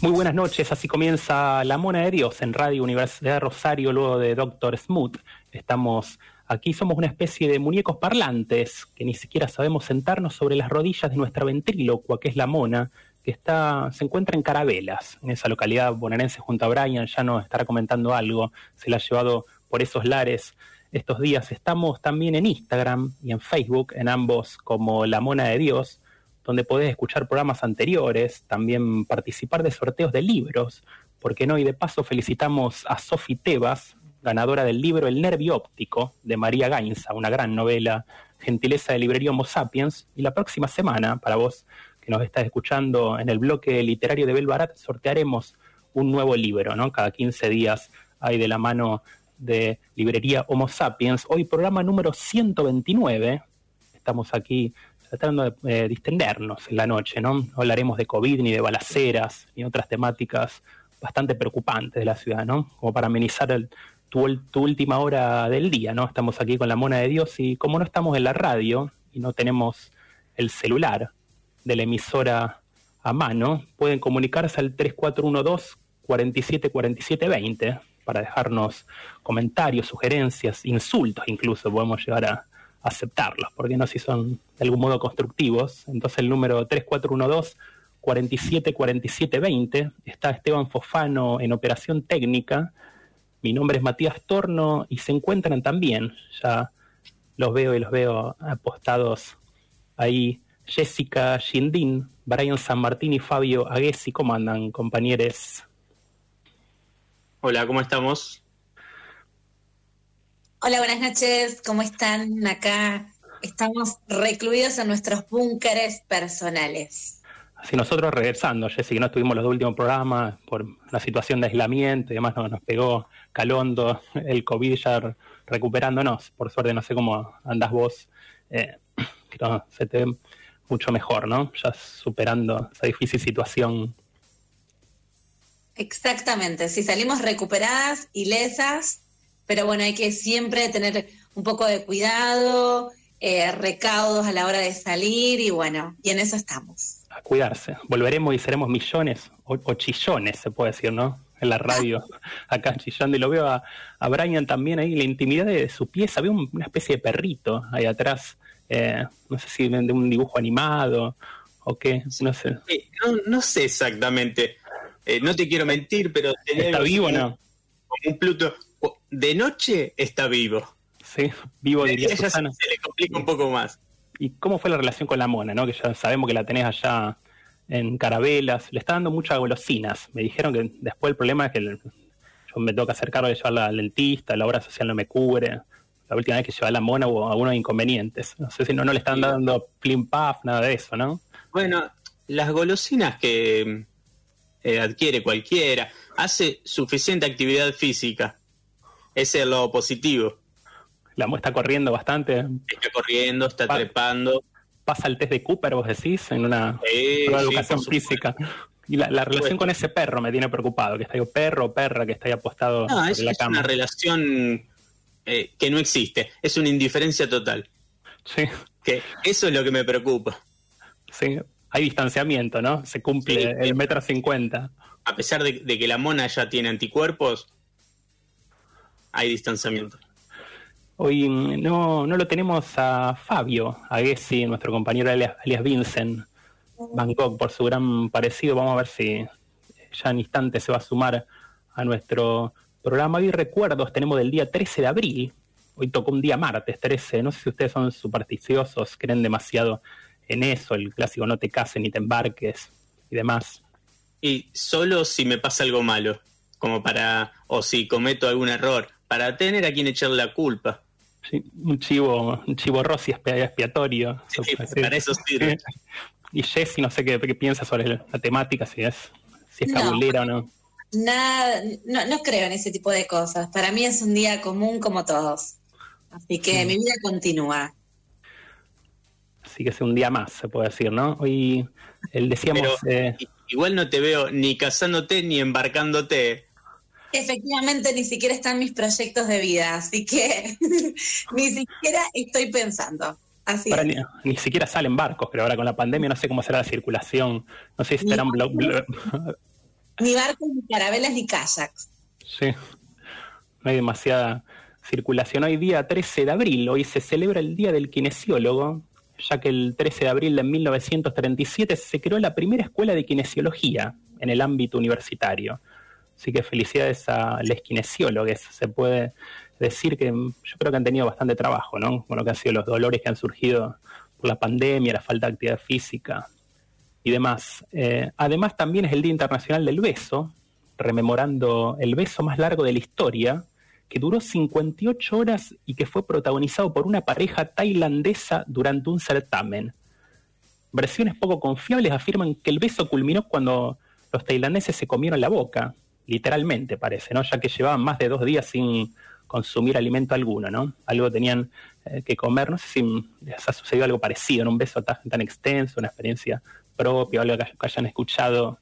Muy buenas noches, así comienza La Mona de Dios en Radio Universidad de Rosario, luego de Doctor Smooth. Estamos aquí, somos una especie de muñecos parlantes que ni siquiera sabemos sentarnos sobre las rodillas de nuestra ventrílocua, que es la Mona, que está, se encuentra en Carabelas, en esa localidad bonaerense junto a Brian, ya nos estará comentando algo, se la ha llevado por esos lares estos días. Estamos también en Instagram y en Facebook, en ambos como La Mona de Dios donde podés escuchar programas anteriores, también participar de sorteos de libros, porque no, y de paso felicitamos a Sofi Tebas, ganadora del libro El Nervio Óptico de María Gainza, una gran novela, gentileza de librería Homo Sapiens, y la próxima semana, para vos que nos estás escuchando en el bloque literario de Belbarat, sortearemos un nuevo libro, ¿no? Cada 15 días hay de la mano de librería Homo Sapiens. Hoy programa número 129. Estamos aquí tratando de eh, distendernos en la noche, ¿no? No hablaremos de COVID ni de balaceras ni otras temáticas bastante preocupantes de la ciudad, ¿no? Como para amenizar tu, última hora del día, ¿no? Estamos aquí con la mona de Dios y como no estamos en la radio y no tenemos el celular de la emisora a mano, pueden comunicarse al 3412 474720 para dejarnos comentarios, sugerencias, insultos incluso, podemos llegar a aceptarlos, porque no si son de algún modo constructivos. Entonces el número 3412 474720 está Esteban Fofano en operación técnica. Mi nombre es Matías Torno y se encuentran también, ya los veo y los veo apostados ahí, Jessica Shindin, Brian San Martín y Fabio Aguesi. ¿Cómo andan, compañeros? Hola, ¿cómo estamos? Hola, buenas noches, ¿cómo están acá? Estamos recluidos en nuestros búnkeres personales. Así nosotros regresando, Jessy, que no estuvimos los dos últimos programas por la situación de aislamiento y demás, nos, pegó calondo el COVID ya recuperándonos. Por suerte, no sé cómo andas vos, eh, se te ve mucho mejor, ¿no? Ya superando esa difícil situación Exactamente, si salimos recuperadas, ilesas, pero bueno, hay que siempre tener un poco de cuidado, eh, recaudos a la hora de salir y bueno, y en eso estamos. A cuidarse. Volveremos y seremos millones o, chillones, se puede decir, ¿no? En la radio, acá chillando. Y lo veo a, Brian también ahí, la intimidad de su pieza. Veo una especie de perrito ahí atrás. Eh, no sé si de un dibujo animado o qué, no sé. no, no sé exactamente. Eh, no te quiero mentir, pero... ¿Está vivo o no? un Pluto. De noche está vivo. Sí, vivo diría Ella se, le complica un poco más. ¿Y cómo fue la relación con la mona, no? Que ya sabemos que la tenés allá en Carabelas. Le está dando muchas golosinas. Me dijeron que después el problema es que yo me tengo que hacer cargo de llevarla al dentista, la obra social no me cubre. La última vez que llevé a la mona hubo algunos inconvenientes. No sé si no, no le están dando flim puff, nada de eso, ¿no? Bueno, las golosinas que eh, adquiere cualquiera, hace suficiente actividad física. Ese es lo positivo. La está corriendo bastante. Está corriendo, está trepando. Pasa el test de Cooper, vos decís, en una, educación física. Y la, relación con ese perro me tiene preocupado, que está ahí perro o perra que está ahí apostado no, es, la es una relación eh, que no existe, es una indiferencia total. Sí. Que eso es lo que me preocupa. Sí, hay distanciamiento, ¿no? Se cumple el metro cincuenta. A pesar de, que la mona ya tiene anticuerpos, hay distanciamiento. Hoy no, no lo tenemos a Fabio, a Gessi, nuestro compañero alias, Vincent, Bangkok, por su gran parecido. Vamos a ver si ya en instante se va a sumar a nuestro programa. Hoy recuerdos tenemos del día 13 de abril. Hoy tocó un día martes 13. No sé si ustedes son supersticiosos, creen demasiado en eso, el clásico no te cases ni te embarques y demás. Y solo si me pasa algo malo, como para, o si cometo algún error, para tener a quien echar la culpa. Sí, un chivo, un chivo rossi expiatorio. Sí, para eso sirve. Y Jessy, no sé qué, piensa sobre la temática, si es, si es cabulera o no. Nada, no, no creo en ese tipo de cosas. Para mí es un día común como todos. Así que mi vida continúa así que es un día más, se puede decir, ¿no? Hoy el decíamos... Eh, igual no te veo ni casándote ni embarcándote. Efectivamente, ni siquiera están mis proyectos de vida, así que ni siquiera estoy pensando. Así ni, siquiera salen barcos, pero ahora con la pandemia no sé cómo será la circulación, no sé si estarán... Ni barcos, ni carabelas, ni kayaks. Sí, no hay demasiada circulación. Hoy día 13 de abril, hoy se celebra el Día del Kinesiólogo, ya que el 13 de abril de 1937 se creó la primera escuela de kinesiología en el ámbito universitario. Así que felicidades a los kinesiólogos. Se puede decir que yo creo que han tenido bastante trabajo, ¿no? Con lo que han sido los dolores que han surgido por la pandemia, la falta de actividad física y demás. Eh, además, también es el Día Internacional del Beso, rememorando el beso más largo de la historia, que duró 58 horas y que fue protagonizado por una pareja tailandesa durante un certamen. Versiones poco confiables afirman que el beso culminó cuando los tailandeses se comieron la boca, literalmente parece, ¿no? Ya que llevaban más de dos días sin consumir alimento alguno, ¿no? Algo tenían eh, que comer, no sé si les ha sucedido algo parecido, en un beso tan, tan extenso, una experiencia propia, algo que, que hayan escuchado.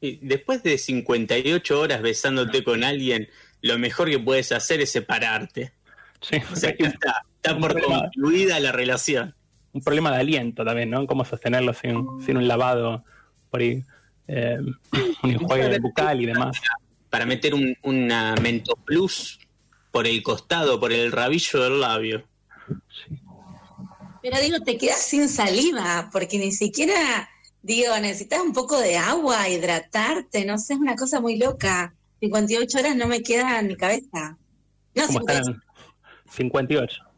Y después de 58 horas besándote con alguien, lo mejor que puedes hacer es separarte. Sí, o sea, está, está por concluida la relación. un problema de aliento también, ¿no? Cómo sostenerlo sin, un lavado por ahí, eh, un enjuague bucal y demás. Para meter un, una Mento Plus por el costado, por el rabillo del labio. Pero digo, te quedas sin saliva, porque ni siquiera, digo, necesitas un poco de agua, hidratarte, no sé, es una cosa muy loca. 58 horas no me queda en mi cabeza. No, 58. 58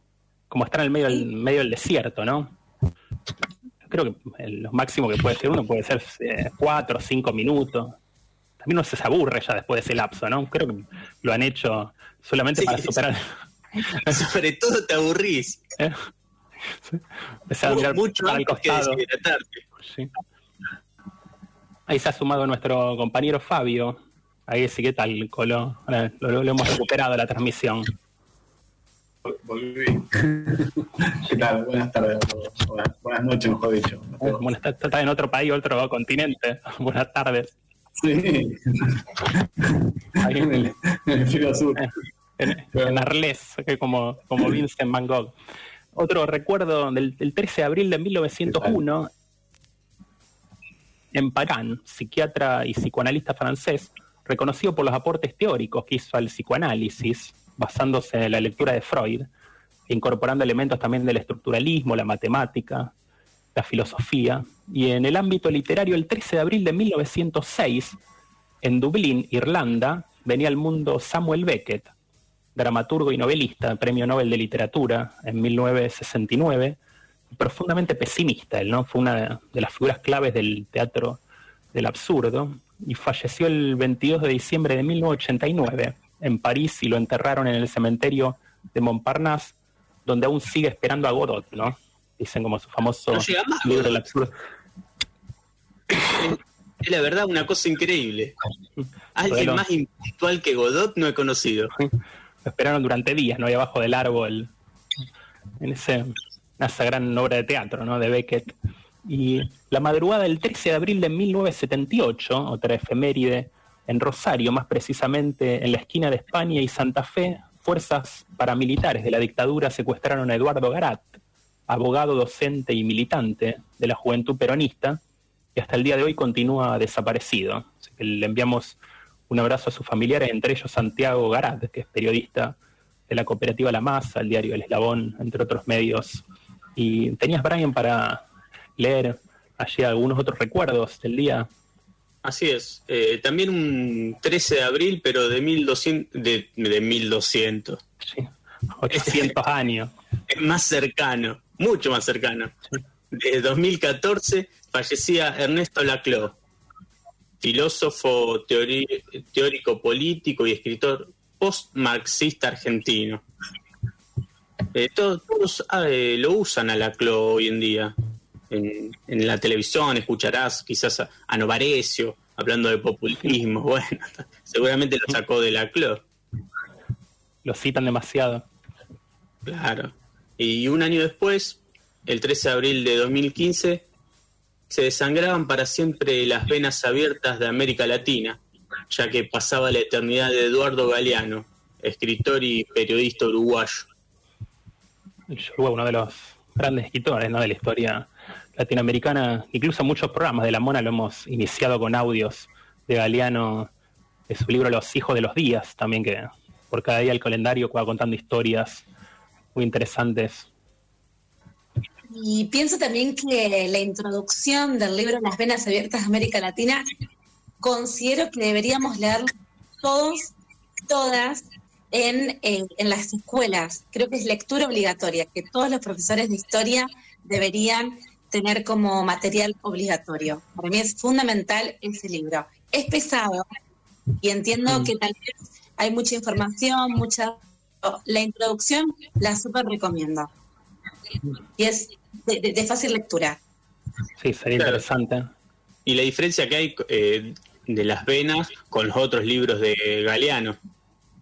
como estar en el medio, del, medio del desierto, ¿no? Creo que lo máximo que puede ser uno puede ser eh, cuatro o cinco minutos. También uno se aburre ya después de ese lapso, ¿no? Creo que lo han hecho solamente para superar. Sobre todo te aburrís. ¿Eh? a mirar mucho al costado. Ahí se ha sumado nuestro compañero Fabio. Ahí sí, ¿qué tal, Colo? lo hemos recuperado la transmisión volví. ¿Qué tal? Buenas tardes. Buenas, noches, mejor dicho. Buenas tardes. Estás en otro país, otro continente. Buenas tardes. Sí. Ahí en el, en sur. En, Arles, como, como Vincent Van Gogh. Otro recuerdo del, 13 de abril de 1901, en Pagan, psiquiatra y psicoanalista francés, reconocido por los aportes teóricos que hizo al psicoanálisis, basándose en la lectura de Freud, incorporando elementos también del estructuralismo, la matemática, la filosofía. Y en el ámbito literario, el 13 de abril de 1906, en Dublín, Irlanda, venía al mundo Samuel Beckett, dramaturgo y novelista, premio Nobel de Literatura en 1969, profundamente pesimista. Él ¿no? fue una de las figuras claves del teatro del absurdo y falleció el 22 de diciembre de 1989 en París y lo enterraron en el cementerio de Montparnasse, donde aún sigue esperando a Godot, ¿no? Dicen como su famoso libro del absurdo. Es la verdad una cosa increíble. Alguien más impuntual que Godot no he conocido. Lo esperaron durante días, ¿no? Ahí abajo del árbol, en ese, esa gran obra de teatro, ¿no? De Beckett. Y la madrugada del 13 de abril de 1978, otra efeméride en Rosario, más precisamente en la esquina de España y Santa Fe, fuerzas paramilitares de la dictadura secuestraron a Eduardo Garat, abogado, docente y militante de la juventud peronista, que hasta el día de hoy continúa desaparecido. le enviamos un abrazo a sus familiares, entre ellos Santiago Garat, que es periodista de la cooperativa La Masa, el diario El Eslabón, entre otros medios. Y tenías, Brian, para leer allí algunos otros recuerdos del día. Así es. Eh, también un 13 de abril, pero de 1200. De, de 1200. Sí. 800 años. Más cercano, mucho más cercano. De 2014 fallecía Ernesto Laclau, filósofo teórico político y escritor post-marxista argentino. Eh, todos, ah, eh, lo usan a Laclau hoy en día en, la televisión, escucharás quizás a, Novarecio hablando de populismo. Bueno, seguramente lo sacó de la CLO. Lo citan demasiado. Claro. Y un año después, el 13 de abril de 2015, se desangraban para siempre las venas abiertas de América Latina, ya que pasaba la eternidad de Eduardo Galeano, escritor y periodista uruguayo. Uno de los grandes escritores ¿no? de la historia latinoamericana, incluso muchos programas de La Mona lo hemos iniciado con audios de Galeano, de su libro Los hijos de los días, también que por cada día el calendario va contando historias muy interesantes. Y pienso también que la introducción del libro Las venas abiertas de América Latina, considero que deberíamos leer todos, todas, en, en, las escuelas. Creo que es lectura obligatoria, que todos los profesores de historia deberían tener como material obligatorio. Para mí es fundamental ese libro. Es pesado y entiendo mm. que tal vez hay mucha información, mucha... La introducción la súper recomiendo. Y es de, fácil lectura. Sí, sería interesante. Y la diferencia que hay eh, de las venas con los otros libros de Galeano.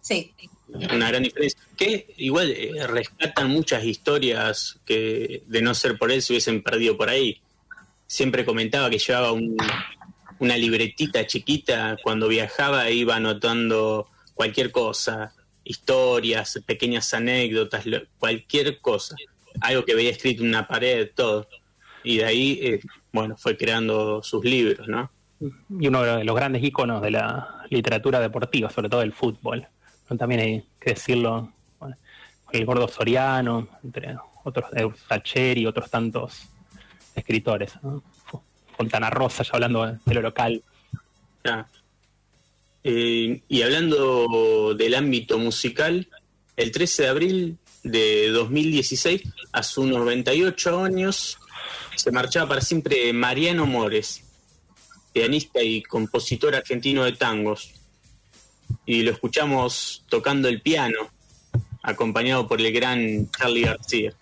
Sí una gran diferencia. Que igual eh, rescatan muchas historias que de no ser por él se hubiesen perdido por ahí. Siempre comentaba que llevaba una libretita chiquita cuando viajaba iba anotando cualquier cosa, historias, pequeñas anécdotas, cualquier cosa. algo que veía escrito en una pared, todo. Y de ahí, eh, bueno, fue creando sus libros, ¿no? Y uno de los grandes íconos de la literatura deportiva, sobre todo el fútbol. También hay que decirlo, el gordo Soriano, entre otros, Sacheri y otros tantos escritores. ¿no? Fontana Rosa, ya hablando de lo local. Eh, y hablando del ámbito musical, el 13 de abril de 2016, a sus 98 años, se marchaba para siempre Mariano Mores, pianista y compositor argentino de tangos. Y lo escuchamos tocando el piano, acompañado por el gran Charlie García.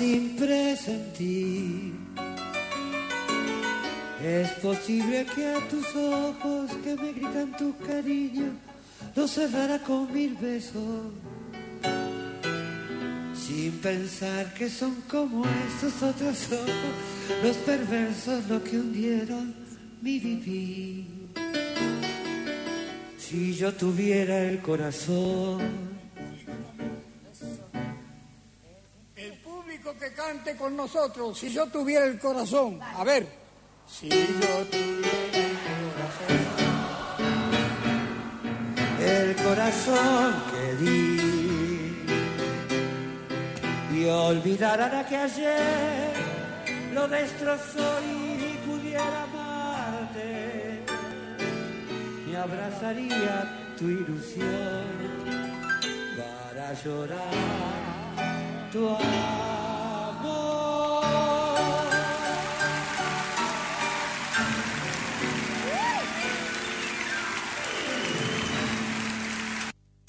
Sin presentir, es posible que a tus ojos que me gritan tu cariño los cerrara con mil besos. Sin pensar que son como estos otros ojos, los perversos lo que hundieron mi vivir. Si yo tuviera el corazón. Que cante con nosotros, si yo tuviera el corazón. A ver, si yo tuviera el corazón. El corazón que di. Y olvidara que ayer lo destrozó y pudiera abrazaría tu ilusión para llorar tu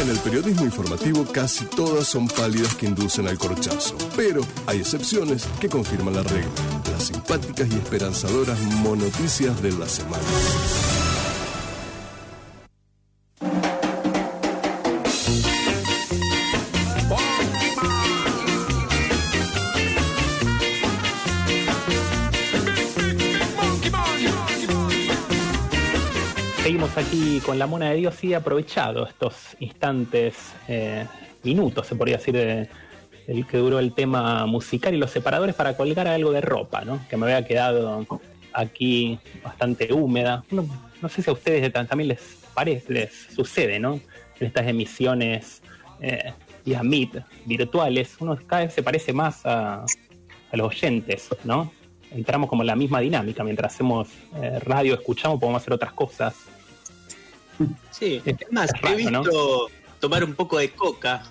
En el periodismo informativo casi todas son pálidas que inducen al corchazo, pero hay excepciones que confirman la regla, las simpáticas y esperanzadoras monoticias de la semana. Seguimos aquí con la mona de Dios y aprovechado estos instantes, eh, minutos, se podría decir, el que duró el tema musical y los separadores para colgar algo de ropa, ¿no? Que me había quedado aquí bastante húmeda. No, sé si a ustedes también les parece, les sucede, ¿no? En estas emisiones eh, vía Meet virtuales, uno cada vez se parece más a, los oyentes, ¿no? entramos como en la misma dinámica. Mientras hacemos eh, radio, escuchamos, podemos hacer otras cosas. Sí, es más, he visto tomar un poco de coca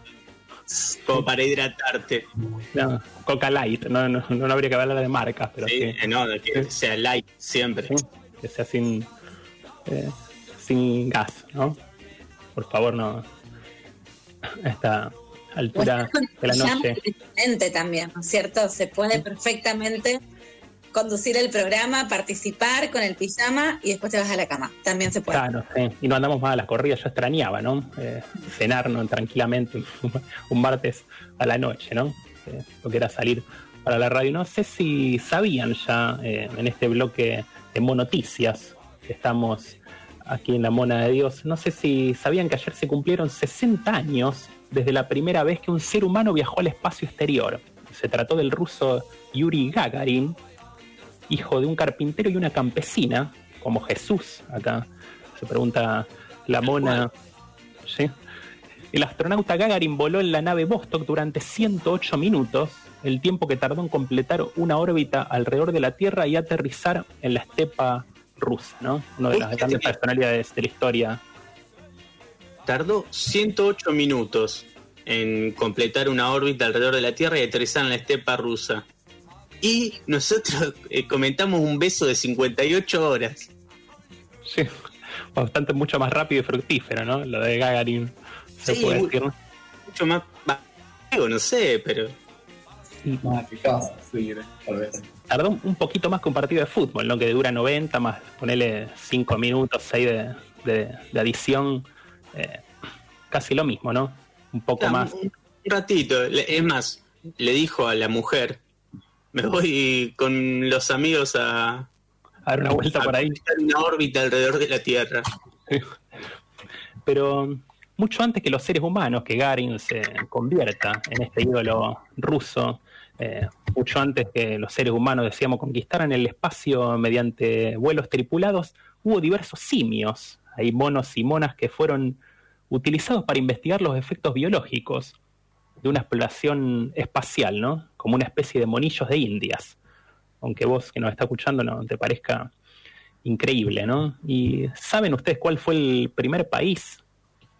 Como para hidratarte. No, Coca Light, no, no, no habría que hablar de marcas, pero Sí, eh, no, de que sea light siempre. que sea sin, eh, sin gas, ¿no? Por favor, no. A esta altura de la noche. también, ¿no es cierto? Se puede perfectamente conducir el programa, participar con el pijama y después te vas a la cama. También se puede. Claro, sí. Y no andamos más a las corridas, yo extrañaba, ¿no? Eh, cenar ¿no? tranquilamente un martes a la noche, ¿no? Eh, lo que era salir para la radio. No sé si sabían ya eh, en este bloque de Monoticias, que estamos aquí en la Mona de Dios, no sé si sabían que ayer se cumplieron 60 años desde la primera vez que un ser humano viajó al espacio exterior. Se trató del ruso Yuri Gagarin, hijo de un carpintero y una campesina, como Jesús, acá se pregunta la mona. ¿sí? El astronauta Gagarin voló en la nave Vostok durante 108 minutos, el tiempo que tardó en completar una órbita alrededor de la Tierra y aterrizar en la estepa rusa, ¿no? Una de las grandes personalidades de la historia. Tardó 108 minutos en completar una órbita alrededor de la Tierra y aterrizar en la estepa rusa. Y nosotros eh, comentamos un beso de 58 horas. Sí, bastante mucho más rápido y fructífero, ¿no? Lo de Gagarin, se Sí, puede decir. ¿no? Mucho más. no sé, pero. Más eficaz, sí, tal vez. Tardó un poquito más que un partido de fútbol, ¿no? Que dura 90, más ponerle 5 minutos, 6 de, de- de adición. eh, casi lo mismo, ¿no? Un poco más. Un ratito. Es más, le dijo a la mujer: Me voy con los amigos a. A dar una vuelta por ahí. Una órbita alrededor de la Tierra. Pero mucho antes que los seres humanos, que Garin se convierta en este ídolo ruso, eh, mucho antes que los seres humanos, decíamos, conquistaran el espacio mediante vuelos tripulados, hubo diversos simios, hay monos y monas que fueron utilizados para investigar los efectos biológicos de una exploración espacial, ¿no? Como una especie de monillos de Indias. Aunque vos que nos está escuchando no te parezca increíble, ¿no? ¿Y saben ustedes cuál fue el primer país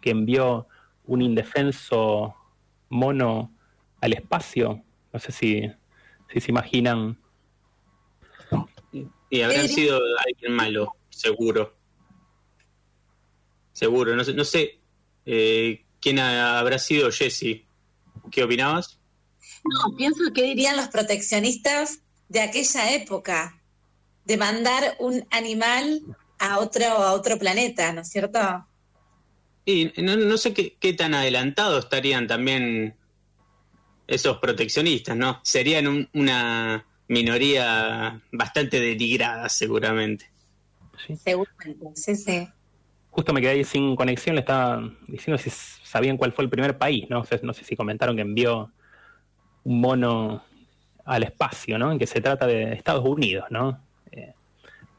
que envió un indefenso mono al espacio? No sé si, si se imaginan. Y habrán sido alguien malo, seguro. Seguro, no sé, no sé eh, quién ha- habrá sido Jesse. ¿Qué opinabas? No, pienso que dirían los proteccionistas de aquella época, de mandar un animal a otro, a otro planeta, ¿no es cierto? Y no, no sé qué, qué tan adelantados estarían también esos proteccionistas, ¿no? Serían un- una minoría bastante denigrada, seguramente. Seguramente, sí, sí. Justo me quedé ahí sin conexión, le estaba diciendo si sabían cuál fue el primer país, ¿no? O sea, no sé si comentaron que envió un mono al espacio, ¿no? En que se trata de Estados Unidos, ¿no? Eh,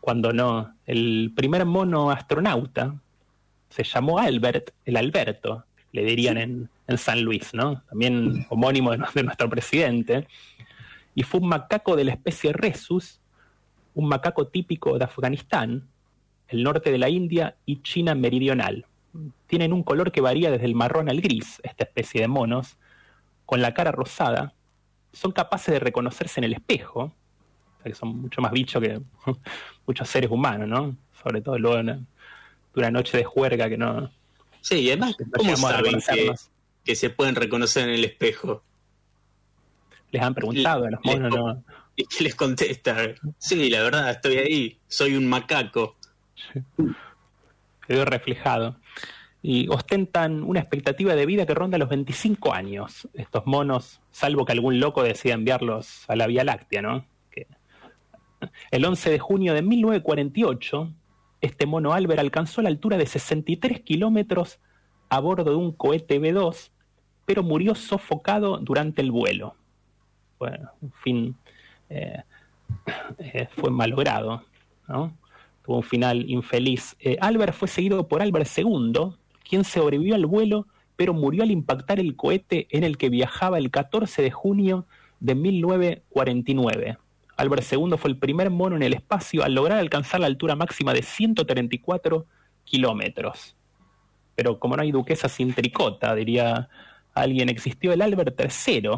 cuando no, el primer mono astronauta se llamó Albert, el Alberto, le dirían en, en San Luis, ¿no? También homónimo de, de nuestro presidente. Y fue un macaco de la especie Rhesus, un macaco típico de Afganistán, el norte de la India y China meridional. Tienen un color que varía desde el marrón al gris, esta especie de monos, con la cara rosada. Son capaces de reconocerse en el espejo, o sea que son mucho más bichos que muchos seres humanos, ¿no? Sobre todo luego de una noche de juerga que no, Sí, y además, no ¿cómo saben que, que se pueden reconocer en el espejo? Les han preguntado a los monos, ¿no? ¿Y qué les contesta? Sí, la verdad, estoy ahí, soy un macaco. Quedó reflejado. Y ostentan una expectativa de vida que ronda los 25 años. Estos monos, salvo que algún loco decida enviarlos a la Vía Láctea, ¿no? El 11 de junio de 1948, este mono Albert alcanzó la altura de 63 kilómetros a bordo de un cohete B-2, pero murió sofocado durante el vuelo. Bueno, un fin eh, eh, fue malogrado, ¿no? Un final infeliz. Eh, Albert fue seguido por Albert II, quien sobrevivió al vuelo, pero murió al impactar el cohete en el que viajaba el 14 de junio de 1949. Albert II fue el primer mono en el espacio al lograr alcanzar la altura máxima de 134 kilómetros. Pero como no hay duquesa sin tricota, diría alguien, existió el Albert III,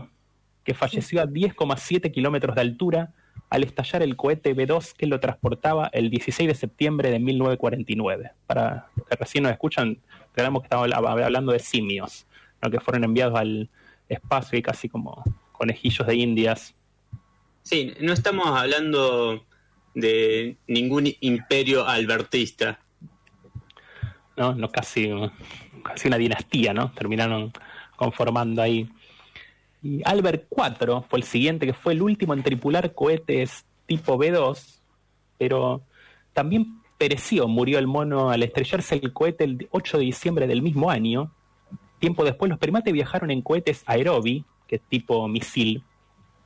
que falleció a 10,7 kilómetros de altura al estallar el cohete B-2 que lo transportaba el 16 de septiembre de 1949. Para los que recién nos escuchan, creemos que estamos hablando de simios, ¿no? que fueron enviados al espacio y casi como conejillos de indias. Sí, no estamos hablando de ningún imperio albertista. No, no casi, casi una dinastía, ¿no? Terminaron conformando ahí. Y Albert IV fue el siguiente, que fue el último en tripular cohetes tipo B2, pero también pereció, murió el mono al estrellarse el cohete el 8 de diciembre del mismo año. Tiempo después los primates viajaron en cohetes Aerobi, que es tipo misil,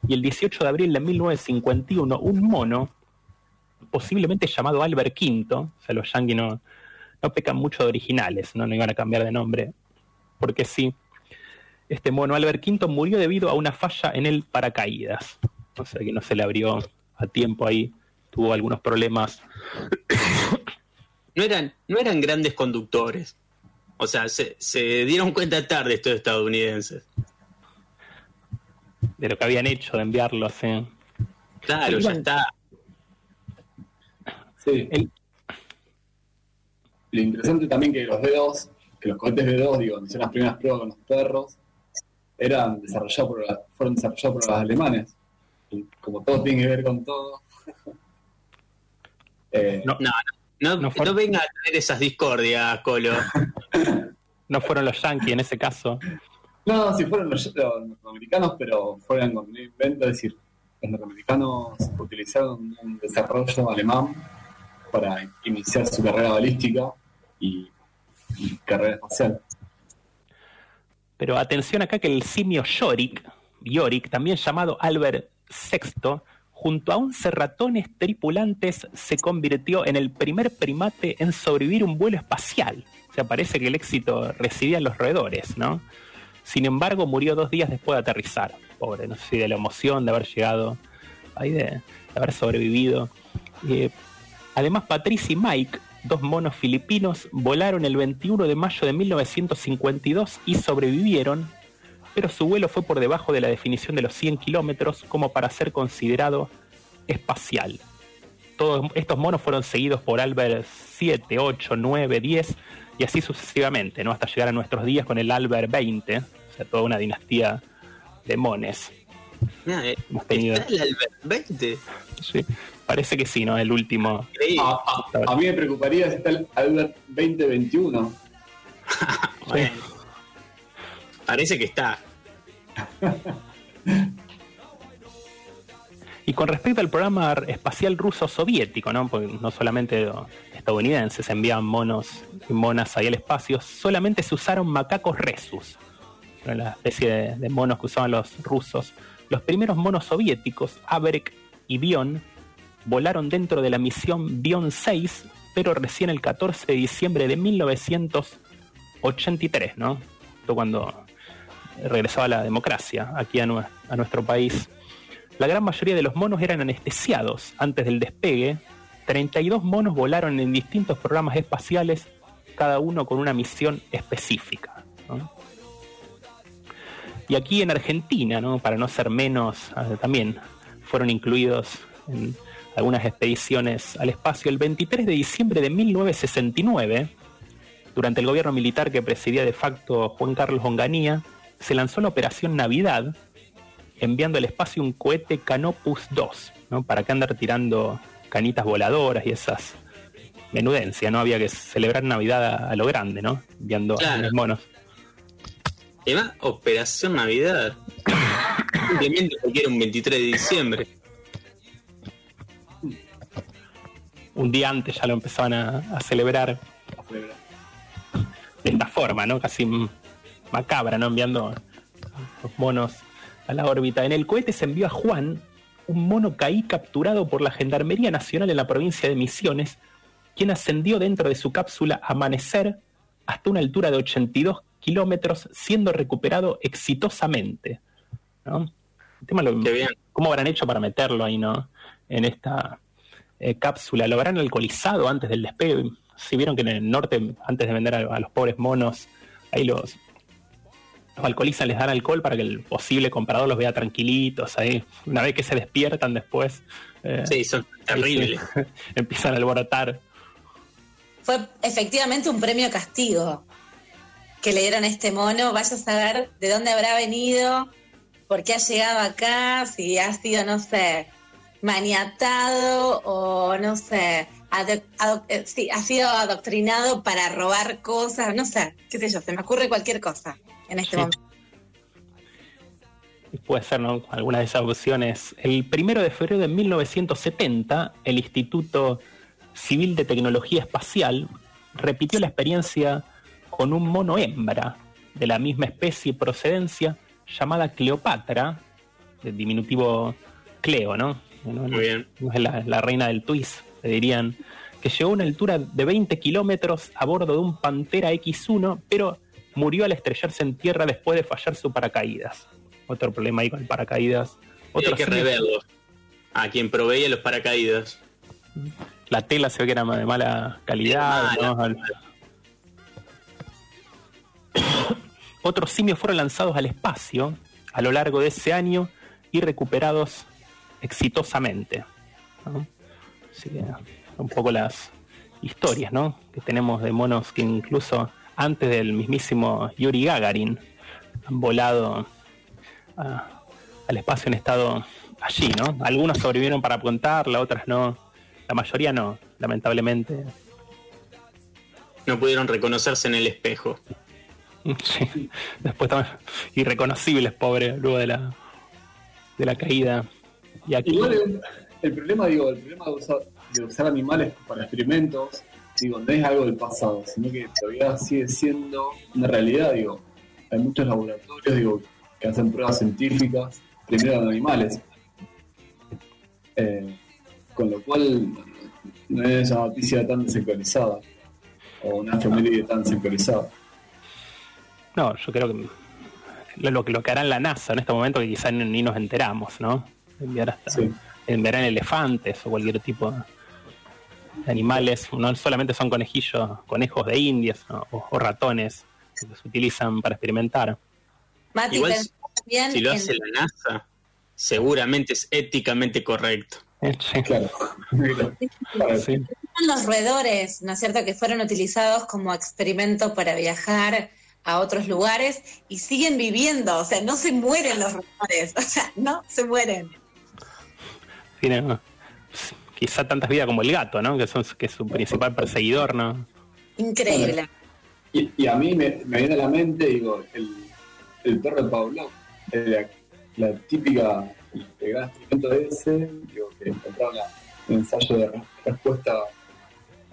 y el 18 de abril de 1951 un mono, posiblemente llamado Albert V, o sea, los yankees no, no pecan mucho de originales, ¿no? no iban a cambiar de nombre, porque sí, este mono Albert V murió debido a una falla en el paracaídas. O sea que no se le abrió a tiempo ahí, tuvo algunos problemas. No eran, no eran grandes conductores. O sea, se, dieron cuenta tarde estos estadounidenses. De lo que habían hecho de enviarlos, ¿eh? Claro, ya está. Sí. Lo interesante también que los dedos, que los cohetes de 2 digo, son las primeras pruebas con los perros, eran desarrollados por fueron desarrollados por los alemanes. como todo tiene que ver con todo. Eh, no, no, no, no, venga a tener esas discordias, Colo. no fueron los yankees en ese caso. No, sí fueron los, norteamericanos, pero fueron con un invento, es decir, los norteamericanos utilizaron un desarrollo alemán para iniciar su carrera balística y carrera espacial. Pero atención acá que el simio Yorick, Yorick, también llamado Albert VI, junto a 11 ratones tripulantes, se convirtió en el primer primate en sobrevivir un vuelo espacial. O sea, parece que el éxito residía en los roedores, ¿no? Sin embargo, murió dos días después de aterrizar. Pobre, no sé si de la emoción de haber llegado, ahí de, haber sobrevivido. Eh, además, Patricia y Mike dos monos filipinos volaron el 21 de mayo de 1952 y sobrevivieron, pero su vuelo fue por debajo de la definición de los 100 kilómetros como para ser considerado espacial. Todos estos monos fueron seguidos por Albert 7, 8, 9, 10 y así sucesivamente, ¿no? hasta llegar a nuestros días con el Albert 20, o sea, toda una dinastía de mones. Eh, ¿Está el Albert 20? Sí. Parece que sí, ¿no? El último. A, mí me preocuparía si está el Albert 2021. bueno, parece que está. y con respecto al programa espacial ruso soviético, ¿no? Porque no solamente estadounidenses envían monos y monas ahí al espacio, solamente se usaron macacos resus, la especie de, monos que usaban los rusos. Los primeros monos soviéticos, Averek y Bion, volaron dentro de la misión Bion 6, pero recién el 14 de diciembre de 1983, ¿no? cuando regresaba la democracia aquí a, a nuestro país. La gran mayoría de los monos eran anestesiados antes del despegue. 32 monos volaron en distintos programas espaciales, cada uno con una misión específica. Y aquí en Argentina, ¿no? para no ser menos, eh, también fueron incluidos en algunas expediciones al espacio. El 23 de diciembre de 1969, durante el gobierno militar que presidía de facto Juan Carlos Onganía, se lanzó la Operación Navidad, enviando al espacio un cohete Canopus 2, ¿no? para que andar tirando canitas voladoras y esas menudencias, ¿no? Había que celebrar Navidad a, lo grande, ¿no? Enviando a los monos. Además, Operación Navidad. Simplemente porque un 23 de diciembre. un día antes ya lo empezaban a, celebrar. De esta forma, ¿no? Casi macabra, ¿no? Enviando los monos a la órbita. En el cohete se envió a Juan, un mono caí capturado por la Gendarmería Nacional en la provincia de Misiones, quien ascendió dentro de su cápsula Amanecer hasta una altura de 82 kilómetros, siendo recuperado exitosamente. ¿no? ¿Cómo habrán hecho para meterlo ahí, no? En esta eh, cápsula, lo habrán alcoholizado antes del despegue. Si vieron que en el norte, antes de vender a, los pobres monos, ahí los, los alcoholizan, les dan alcohol para que el posible comprador los vea tranquilitos ahí. Una vez que se despiertan después. eh, sí, son terribles. empiezan a alborotar. Fue efectivamente un premio castigo que le dieron a este mono. Vaya a saber de dónde habrá venido, por qué ha llegado acá, si ha sido, no sé, maniatado o no sé, eh, sí, ha sido adoctrinado para robar cosas, no sé, qué sé yo, se me ocurre cualquier cosa en este momento. Puede ser, ¿no? Alguna de esas opciones. El primero de febrero de 1970, el Instituto Civil de Tecnología Espacial repitió la experiencia con un mono hembra de la misma especie y procedencia llamada Cleopatra, del diminutivo Cleo, ¿no? Muy bien. Es la, la, reina del twist, le dirían, que llegó a una altura de 20 kilómetros a bordo de un Pantera X1, pero murió al estrellarse en tierra después de fallar su paracaídas. Otro problema ahí con el paracaídas. Otro Hay que reverlo. A quien proveía los paracaídas. La tela se ve que era de mala calidad. Mala. ¿no? Otros simios fueron lanzados al espacio a lo largo de ese año y recuperados exitosamente. Así que un poco las historias ¿no? que tenemos de monos que incluso antes del mismísimo Yuri Gagarin han volado al espacio en estado allí, ¿no? Algunos sobrevivieron para apuntarla, otras no. La mayoría no, lamentablemente. No pudieron reconocerse en el espejo. Sí. Después también irreconocibles, pobre, luego de la de la caída. Y aquí... Igual el, el problema, digo, el problema de usar, de usar animales para experimentos, digo, no es algo del pasado, sino que todavía sigue siendo una realidad, digo. Hay muchos laboratorios, digo, que hacen pruebas científicas, primero en animales. Eh, con lo cual no es una noticia tan desactualizada o una efeméride tan desactualizada. No, yo creo que lo, lo que hará en la NASA en este momento que quizás ni nos enteramos, ¿no? Enviar hasta, sí. enviarán elefantes o cualquier tipo de animales, no solamente son conejillos, conejos de indias ¿no? o, o, ratones que se utilizan para experimentar. Mati, Igual, si lo hace la NASA, seguramente es éticamente correcto. Sí, claro. sí. Los roedores, ¿no es cierto?, que fueron utilizados como experimento para viajar a otros lugares y siguen viviendo, o sea, no se mueren los roedores, o sea, no se mueren. Sí, no. Quizá tantas vidas como el gato, ¿no? Que, son, que es su principal perseguidor, ¿no? Increíble. Y, y a mí me, me, viene a la mente, digo, el, el perro de Pablo, la, la típica, el gran experimento ese, digo, que encontraba la, un ensayo de respuesta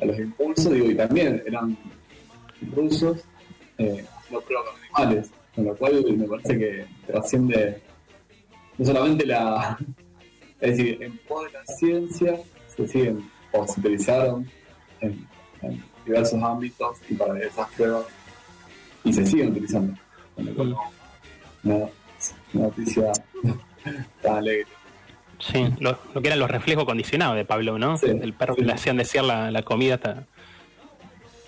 a los impulsos, digo, y también eran rusos, eh, pruebas con animales, con lo cual me parece que trasciende no solamente la, es decir, en pos de la ciencia se siguen o se utilizaron en, en diversos ámbitos y para esas pruebas y se siguen utilizando. Con lo cual, no, una, una noticia tan alegre. Sí, lo, lo, que eran los reflejos condicionados de Pablo, ¿no? Sí, el perro sí. que le hacían desear la, la comida hasta...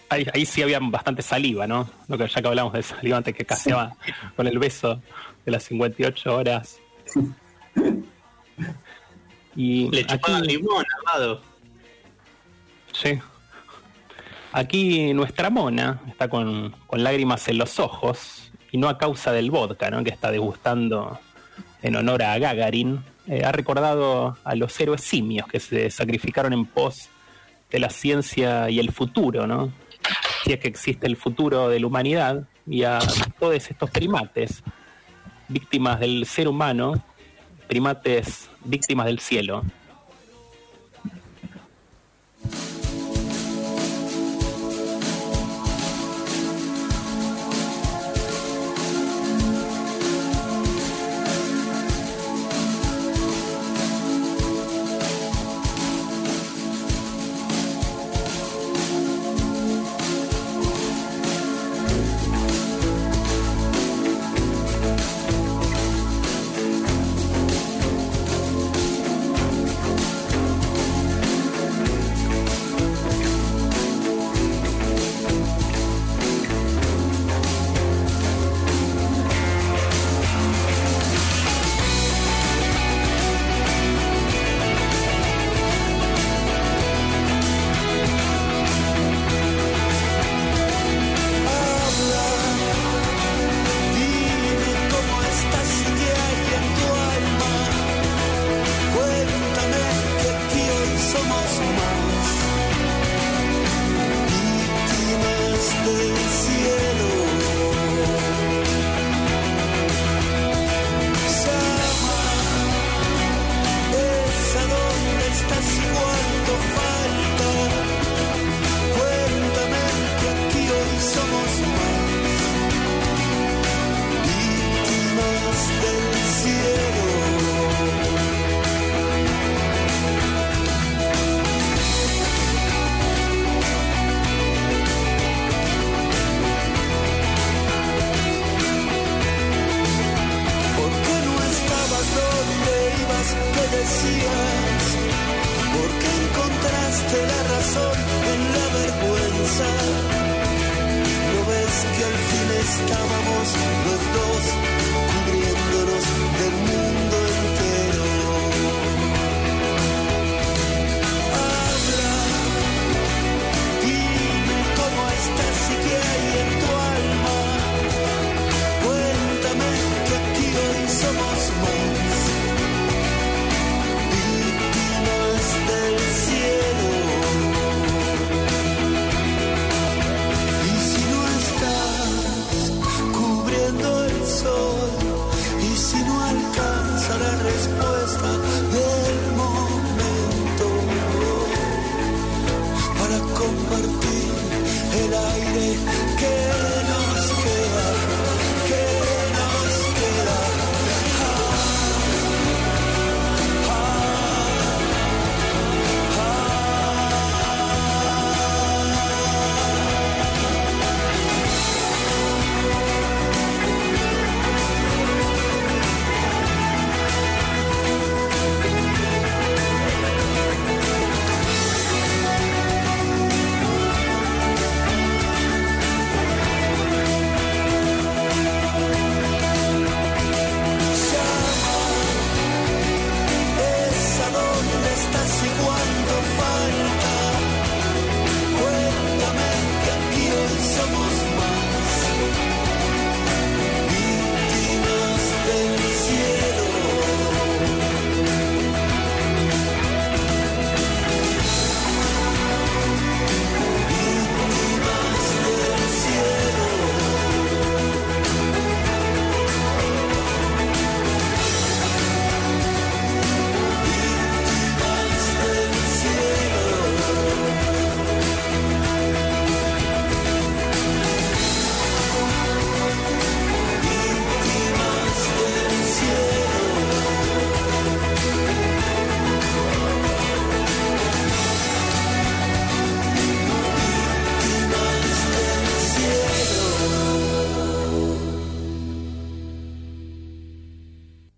Ahí, ahí, sí había bastante saliva, ¿no? Lo que ya que hablamos de saliva antes que caseaba sí. con el beso de las 58 horas. Y le chupaba limón, amado. Sí. Aquí nuestra mona está con, con, lágrimas en los ojos, y no a causa del vodka, ¿no? Que está degustando en honor a Gagarin. Eh, ha recordado a los héroes simios que se sacrificaron en pos de la ciencia y el futuro, ¿no? Si es que existe el futuro de la humanidad, y a todos estos primates, víctimas del ser humano, primates víctimas del cielo.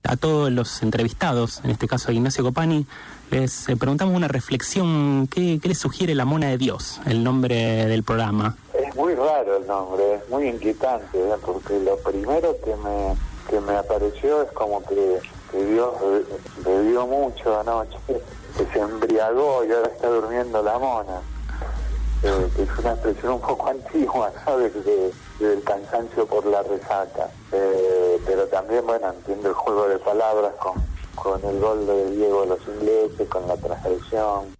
A todos los entrevistados, en este caso a Ignacio Copani, les eh, preguntamos una reflexión. ¿Qué, qué les sugiere la mona de Dios, el nombre del programa? Es muy raro el nombre, es muy inquietante, ¿eh? porque lo primero que me, que me apareció es como que, Dios be- bebió mucho anoche, que se embriagó y ahora está durmiendo la mona. Eh, que es una expresión un poco antigua, ¿sabes? Del cansancio por la resaca. Eh, pero también, bueno, entiendo el juego de palabras con, con el gol de Diego de los ingleses, con la transgresión.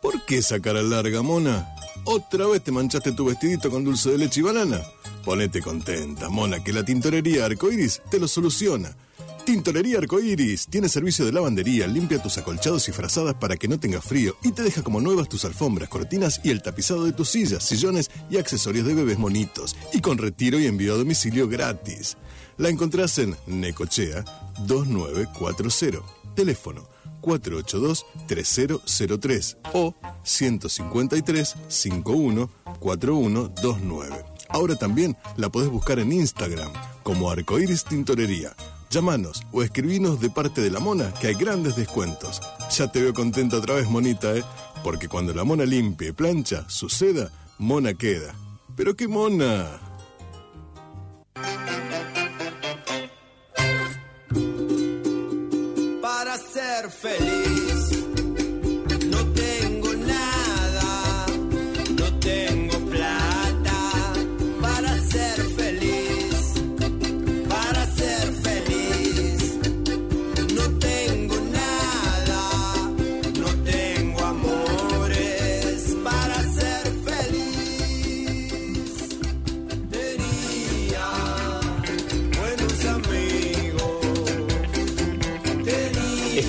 ¿Por qué esa cara larga, mona? ¿Otra vez te manchaste tu vestidito con dulce de leche y banana? Ponete contenta, mona, que la tintorería Arcoiris te lo soluciona. Tintorería Arcoiris tiene servicio de lavandería, limpia tus acolchados y frazadas para que no tengas frío y te deja como nuevas tus alfombras, cortinas y el tapizado de tus sillas, sillones y accesorios de bebés monitos. Y con retiro y envío a domicilio gratis. La encontrás en Necochea 2940. Teléfono 482-3003 o 153-514129. Ahora también la podés buscar en Instagram como Arcoiris Tintorería. Llámanos o escribinos de parte de la mona que hay grandes descuentos. Ya te veo contenta otra vez, monita, ¿eh? Porque cuando la mona limpia y plancha, suceda, mona queda. ¿Pero qué mona? para ser feliz.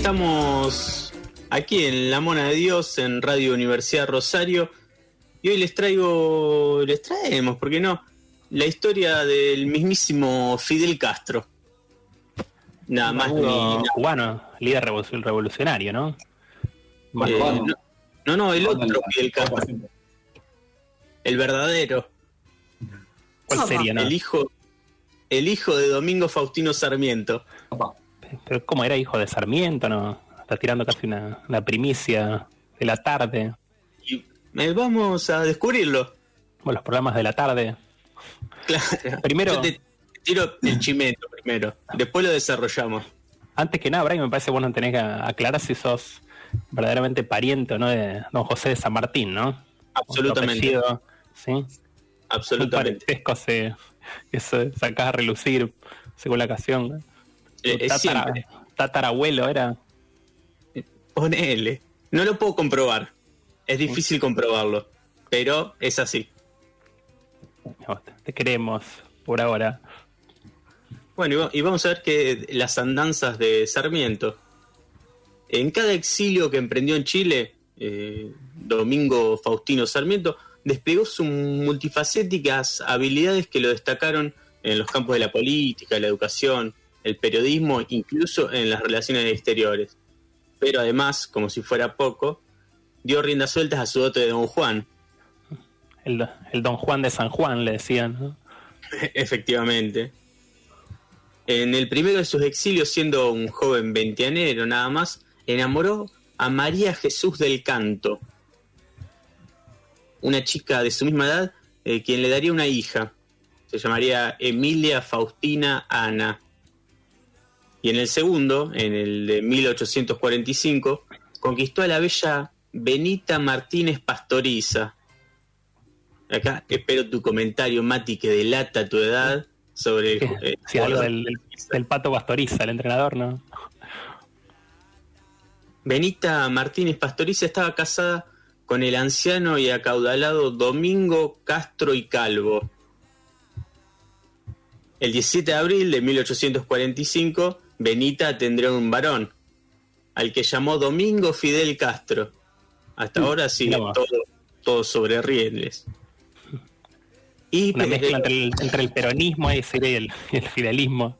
Estamos aquí en La Mona de Dios, en Radio Universidad Rosario, y hoy les traigo, les traemos, ¿por qué no? La historia del mismísimo Fidel Castro. Nada más ni nada. cubano, líder revolu- revolucionario, ¿no? Eh, no, no, no, el otro Fidel Castro. El verdadero. ¿Cuál sería, no? El hijo, el hijo de Domingo Faustino Sarmiento. Pero ¿cómo era hijo de Sarmiento? No, Está tirando casi una, una primicia de la tarde. Y eh, vamos a descubrirlo. Bueno, los programas de la tarde. Claro. Primero- Yo te tiro el chimento primero. Después lo desarrollamos. Antes que nada, Brian, me parece bueno tenés que aclarar si sos verdaderamente pariente o no de don José de San Martín, ¿no? Absolutamente. Apellido, ¿sí? Un Absolutamente. parentesco se, que se sacás a relucir según la ocasión. Eh, siempre. tatarabuelo era. Ponele. No lo puedo comprobar. Es difícil comprobarlo. Pero es así. No, te queremos por ahora. Bueno, y vamos a ver que las andanzas de Sarmiento. En cada exilio que emprendió en Chile, eh, Domingo Faustino Sarmiento desplegó sus multifacéticas habilidades que lo destacaron en los campos de la política, la educación, el periodismo, incluso en las relaciones exteriores. Pero además, como si fuera poco, dio riendas sueltas a su dote de Don Juan, El, el don Juan de San Juan, le decían. ¿no? Efectivamente. En el primero de sus exilios, siendo un joven veinteanero nada más, enamoró a María Jesús del Canto, una chica de su misma edad, eh, quien le daría una hija. Se llamaría Emilia Faustina Ana. Y en el segundo, en el de 1845, conquistó a la bella Benita Martínez Pastoriza, Acá espero tu comentario, Mati, que delata tu edad sobre el, eh, Sí, algo del, del- del pato Pastoriza, el entrenador, ¿no? Benita Martínez Pastoriza estaba casada con el anciano y acaudalado Domingo Castro y Calvo. El 17 de abril de 1845, Benita tendrá un varón, al que llamó Domingo Fidel Castro. Hasta ahora sigue vos. todo, todo sobre rieles. Y Una mezcla entre el, entre el peronismo ese y el, fidelismo.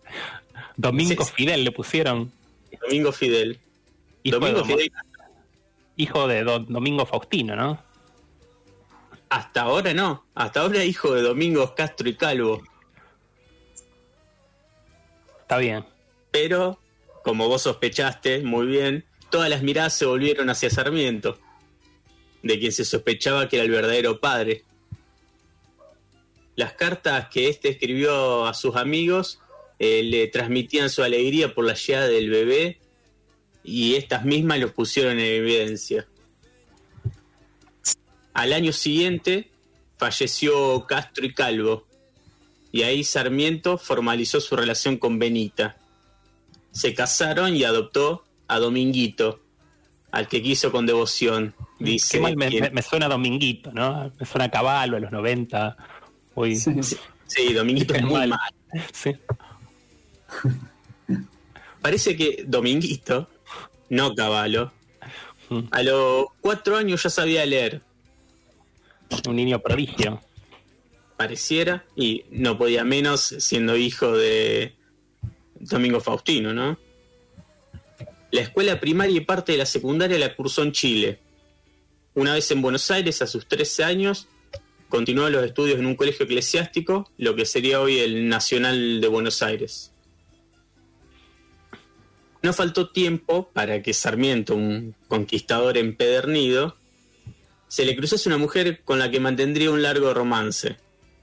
Domingo Sí, sí. Fidel le pusieron. Domingo Fidel. Hijo Domingo de, Fidel hijo de don Domingo Faustino, ¿no? Hasta ahora no. Hasta ahora hijo de Domingos Castro y Calvo. Está bien. Pero, como vos sospechaste muy bien, todas las miradas se volvieron hacia Sarmiento, de quien se sospechaba que era el verdadero padre. Las cartas que éste escribió a sus amigos eh, le transmitían su alegría por la llegada del bebé y estas mismas los pusieron en evidencia. Al año siguiente falleció Castro y Calvo, y ahí Sarmiento formalizó su relación con Benita. Se casaron y adoptó a Dominguito, al que quiso con devoción. Dice Qué mal me, quien- me- me suena a Dominguito, ¿no? Me suena a caballo a los 90. Uy, Sí, sí, Dominguito es muy mal. Sí. Parece que Dominguito, no Caballo, Mm. a los cuatro años ya sabía leer. Un niño prodigio. Pareciera, y no podía menos siendo hijo de Domingo Faustino, ¿no? La escuela primaria y parte de la secundaria la cursó en Chile. Una vez en Buenos Aires, a sus 13 años, continuó los estudios en un colegio eclesiástico, lo que sería hoy el Nacional de Buenos Aires. No faltó tiempo para que Sarmiento, un conquistador empedernido, se le cruzase una mujer con la que mantendría un largo romance.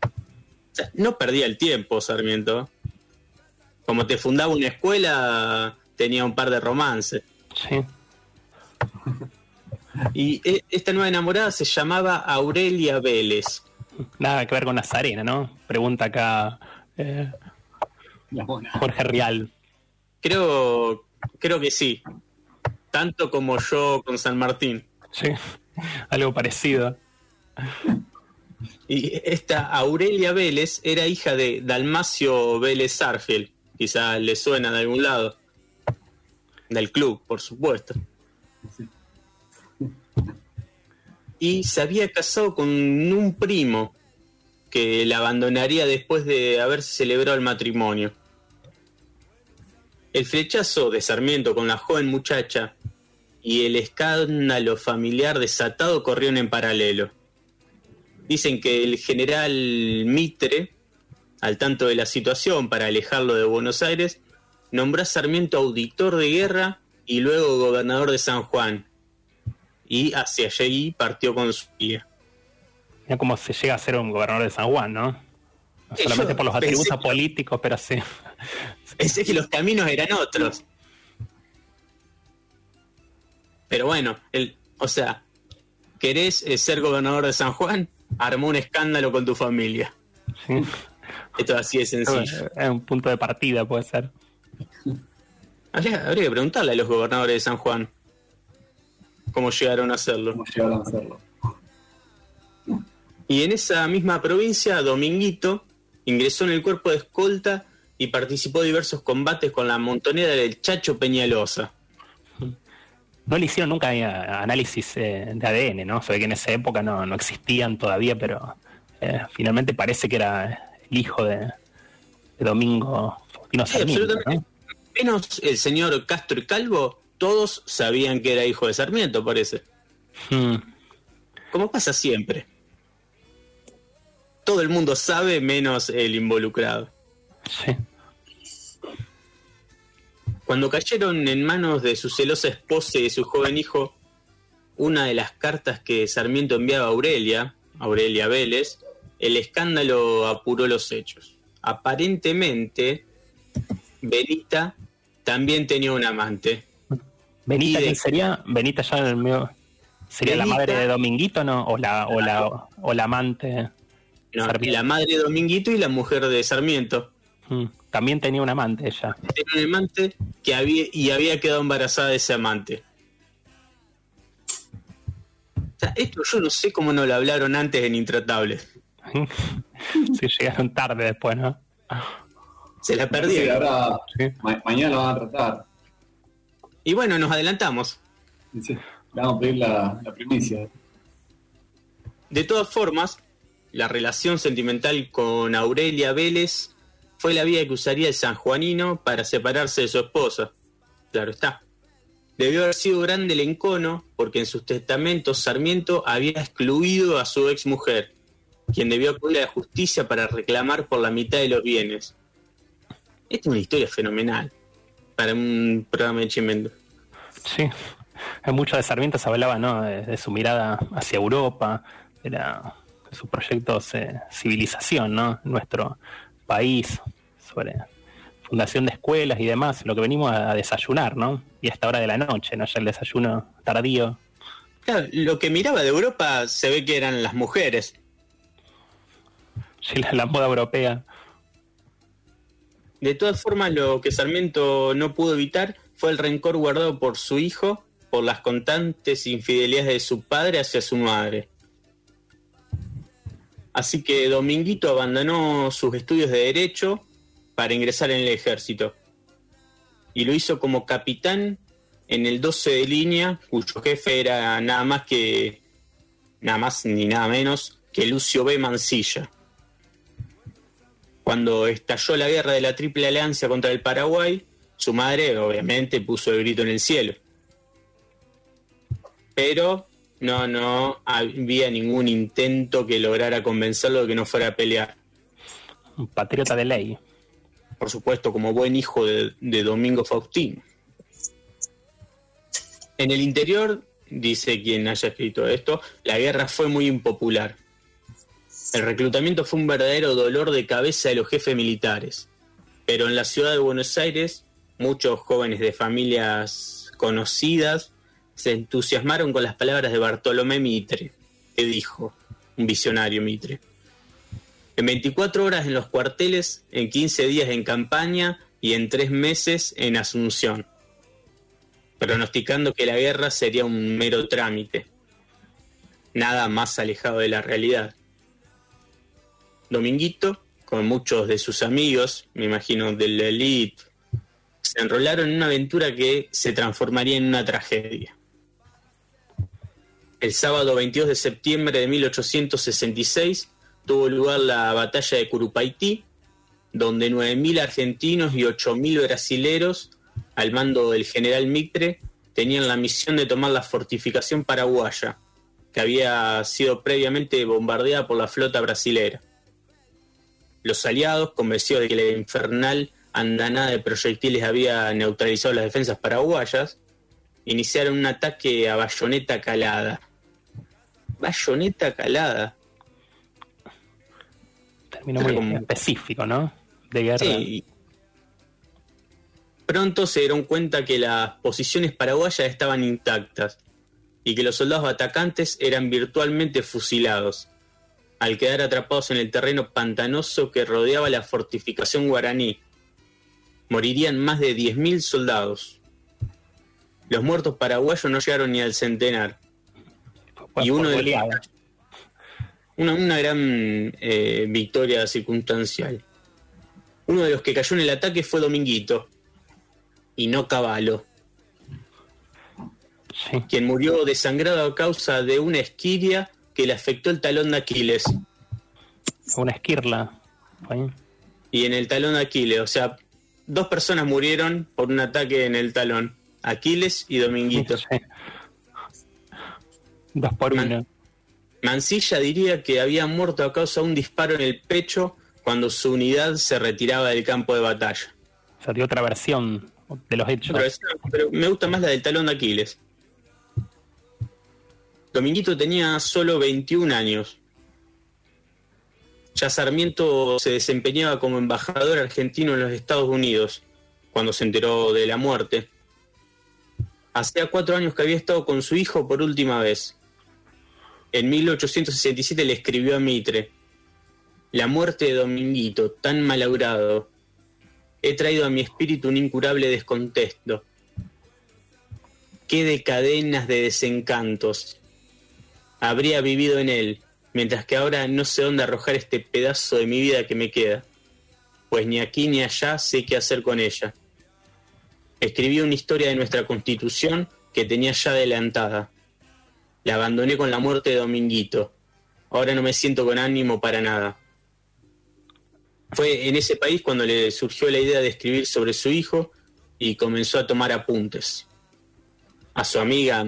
O sea, no perdía el tiempo, Sarmiento. Como te fundaba una escuela, tenía un par de romances. Sí. Y e- esta nueva enamorada se llamaba Aurelia Vélez. Nada que ver con Nazarena, ¿no? Pregunta acá eh, Jorge Rial. Creo, creo que sí. Tanto como yo con San Martín. Sí, algo parecido. Y esta Aurelia Vélez era hija de Dalmacio Vélez Arfield. Quizá le suena de algún lado. Del club, por supuesto. Y se había casado con un primo que la abandonaría después de haber celebrado el matrimonio. El flechazo de Sarmiento con la joven muchacha y el escándalo familiar desatado corrieron en paralelo. Dicen que el general Mitre, al tanto de la situación para alejarlo de Buenos Aires, nombró a Sarmiento auditor de guerra y luego gobernador de San Juan. Y hacia allí partió con su guía. Mira cómo se llega a ser un gobernador de San Juan, ¿no? No solamente Yo por los atributos políticos, pero sí. Pensé que los caminos eran otros. Pero bueno, el, o sea, ¿querés eh, ser gobernador de San Juan? Armó un escándalo con tu familia. Sí. Esto así de sencillo. Es un punto de partida, puede ser. Habría, habría que preguntarle a los gobernadores de San Juan cómo llegaron a hacerlo. ¿Cómo llegaron a hacerlo? Y en esa misma provincia, Dominguito ingresó en el cuerpo de escolta y participó de diversos combates con la montonera del Chacho Peñalosa. No le hicieron nunca eh, análisis eh, de ADN, ¿no? Se ve que en esa época no, no existían todavía, pero eh, finalmente parece que era el hijo de, de Domingo Faustino Sí, absolutamente. Menos el señor Castro y Calvo, todos sabían que era hijo de Sarmiento, parece. ¿no? Mm, Como pasa siempre. Todo el mundo sabe menos el involucrado. sí. Cuando cayeron en manos de su celosa esposa y de su joven hijo, una de las cartas que Sarmiento enviaba a Aurelia, Aurelia Vélez, el escándalo apuró los hechos. Aparentemente, Benita también tenía un amante. Benita, de- ¿quién sería? Benita ya en el medio. ¿Sería la madre de Dominguito, no? O la, o la, o la amante. No, la madre de Dominguito y la mujer de Sarmiento. Mm, También tenía un amante ella. Tenía un amante que había, y había quedado embarazada de ese amante. O sea, esto yo no sé cómo no lo hablaron antes en Intratables. sí, llegaron tarde después, ¿no? Se la Sí, perdieron. ahora ma- mañana lo van a tratar. Y bueno, nos adelantamos. Le vamos a pedir la, la primicia. De todas formas, la relación sentimental con Aurelia Vélez fue la vía que usaría el sanjuanino para separarse de su esposa. Claro está. Debió haber sido grande el encono porque en sus testamentos Sarmiento había excluido a su ex mujer, quien debió acudir a la justicia para reclamar por la mitad de los bienes. Esta es una historia fenomenal para un programa de Chimendo. Sí. En mucho de Sarmiento se hablaba, ¿no? De, de su mirada hacia Europa, de, la- de sus proyectos de civilización, ¿no? Nuestro país, sobre fundación de escuelas y demás, lo que venimos a, a desayunar, ¿no? Y a esta hora de la noche, ¿no? Ya el desayuno tardío. Claro, lo que miraba de Europa se ve que eran las mujeres. Sí, la, moda europea. De todas formas, lo que Sarmiento no pudo evitar fue el rencor guardado por su hijo por las constantes infidelidades de su padre hacia su madre. Así que Dominguito abandonó sus estudios de derecho para ingresar en el ejército. Y lo hizo como capitán en el 12 de línea, cuyo jefe era nada más que nada más ni nada menos que Lucio B. Mansilla. Cuando estalló la guerra de la Triple Alianza contra el Paraguay, su madre obviamente puso el grito en el cielo. Pero no, no había ningún intento que lograra convencerlo de que no fuera a pelear. Un patriota de ley. Por supuesto, como buen hijo de, de Domingo Faustino. En el interior, dice quien haya escrito esto, la guerra fue muy impopular. El reclutamiento fue un verdadero dolor de cabeza de los jefes militares. Pero en la ciudad de Buenos Aires, muchos jóvenes de familias conocidas se entusiasmaron con las palabras de Bartolomé Mitre, que dijo, un visionario Mitre. En 24 horas en los cuarteles, en 15 días en campaña y en 3 meses en Asunción, pronosticando que la guerra sería un mero trámite, nada más alejado de la realidad. Dominguito, con muchos de sus amigos, me imagino de la elite, se enrolaron en una aventura que se transformaría en una tragedia. El sábado 22 de septiembre de 1866 tuvo lugar la batalla de Curupaití, donde 9.000 argentinos y 8.000 brasileros, al mando del general Mitre, tenían la misión de tomar la fortificación paraguaya, que había sido previamente bombardeada por la flota brasilera. Los aliados, convencidos de que la infernal andanada de proyectiles había neutralizado las defensas paraguayas, iniciaron un ataque a bayoneta calada. Bayoneta calada. Término muy específico, ¿no? De guerra. Sí. Pronto se dieron cuenta que las posiciones paraguayas estaban intactas y que los soldados atacantes eran virtualmente fusilados, al quedar atrapados en el terreno pantanoso que rodeaba la fortificación guaraní. Morirían más de 10.000 soldados. Los muertos paraguayos no llegaron ni al centenar. y uno de los, una, una gran eh, victoria circunstancial. Uno de los que cayó en el ataque fue Dominguito, y no Caballo, quien murió desangrado a causa de una esquiria que le afectó el talón de Aquiles. Una esquirla. Y en el talón de Aquiles, o sea, dos personas murieron por un ataque en el talón. Aquiles y Dominguito. Dos por uno. Mancilla diría que había muerto a causa de un disparo en el pecho cuando su unidad se retiraba del campo de batalla. O sea, de otra versión de los hechos. pero me gusta más la del talón de Aquiles. Dominguito tenía solo 21 años. Ya Sarmiento se desempeñaba como embajador argentino en los Estados Unidos cuando se enteró de la muerte. Hacía cuatro años que había estado con su hijo por última vez. En 1867 le escribió a Mitre, La muerte de Dominguito, tan malogrado, he traído a mi espíritu un incurable descontento. Qué de cadenas de desencantos habría vivido en él, mientras que ahora no sé dónde arrojar este pedazo de mi vida que me queda, pues ni aquí ni allá sé qué hacer con ella. Escribí una historia de nuestra constitución que tenía ya adelantada. La abandoné con la muerte de Dominguito. Ahora no me siento con ánimo para nada. Fue en ese país cuando le surgió la idea de escribir sobre su hijo y comenzó a tomar apuntes. A su amiga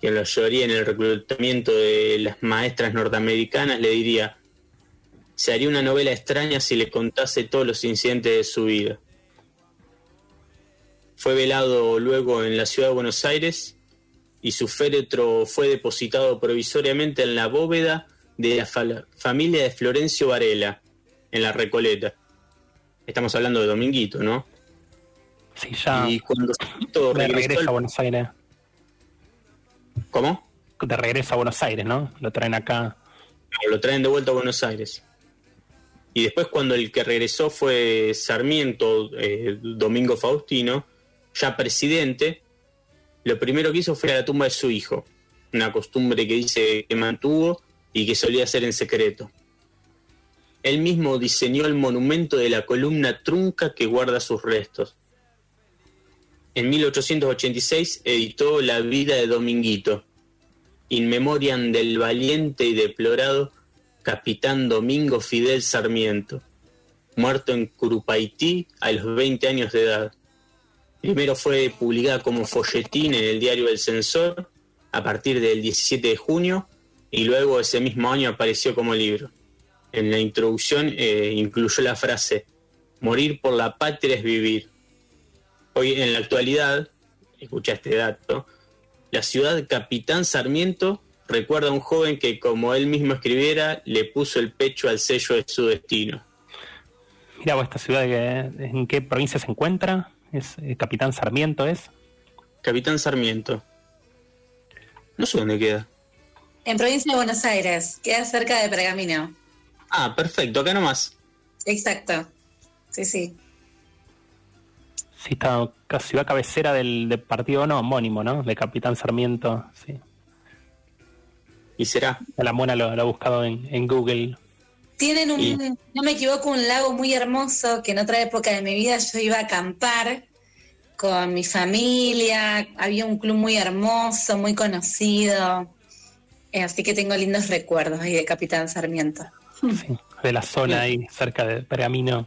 Quien lo ayudaría en el reclutamiento de las maestras norteamericanas, le diría, se haría una novela extraña si le contase todos los incidentes de su vida. Fue velado luego en la ciudad de Buenos Aires y su féretro fue depositado provisoriamente en la bóveda de la familia de Florencio Varela, en la Recoleta. Estamos hablando de Dominguito, ¿no? Sí, ya. Y cuando de regreso a Buenos Aires. ¿Cómo? De regreso a Buenos Aires, ¿no? Lo traen acá. lo traen de vuelta a Buenos Aires. Y después cuando el que regresó fue Sarmiento, eh, Domingo Faustino, ya presidente, lo primero que hizo fue a la tumba de su hijo, una costumbre que dice que mantuvo y que solía hacer en secreto. Él mismo diseñó el monumento de la columna trunca que guarda sus restos. En 1886 editó La vida de Dominguito, in memoriam del valiente y deplorado capitán Domingo Fidel Sarmiento, muerto en Curupaití a los 20 años de edad. Primero fue publicada como folletín en el diario El Censor a partir del 17 de junio y luego ese mismo año apareció como libro. En la introducción eh, incluyó la frase, morir por la patria es vivir. Hoy en la actualidad, escucha este dato, la ciudad Capitán Sarmiento recuerda a un joven que, como él mismo escribiera, le puso el pecho al sello de su destino. Mira, esta ciudad, ¿en qué provincia se encuentra? ¿Es eh, Capitán Sarmiento es? Capitán Sarmiento. No sé dónde queda. En provincia de Buenos Aires, queda cerca de Pergamino. Ah, perfecto, acá nomás. Exacto. Sí, sí. Sí, está ciudad cabecera del, partido no homónimo, ¿no? De Capitán Sarmiento, sí. ¿Y será? La mona lo, ha buscado en, Google. Tienen un, no me equivoco, un lago muy hermoso que en otra época de mi vida yo iba a acampar con mi familia. Había un club muy hermoso, muy conocido. Eh, así que tengo lindos recuerdos ahí de Capitán Sarmiento. Sí, de la zona ahí, cerca de Pergamino.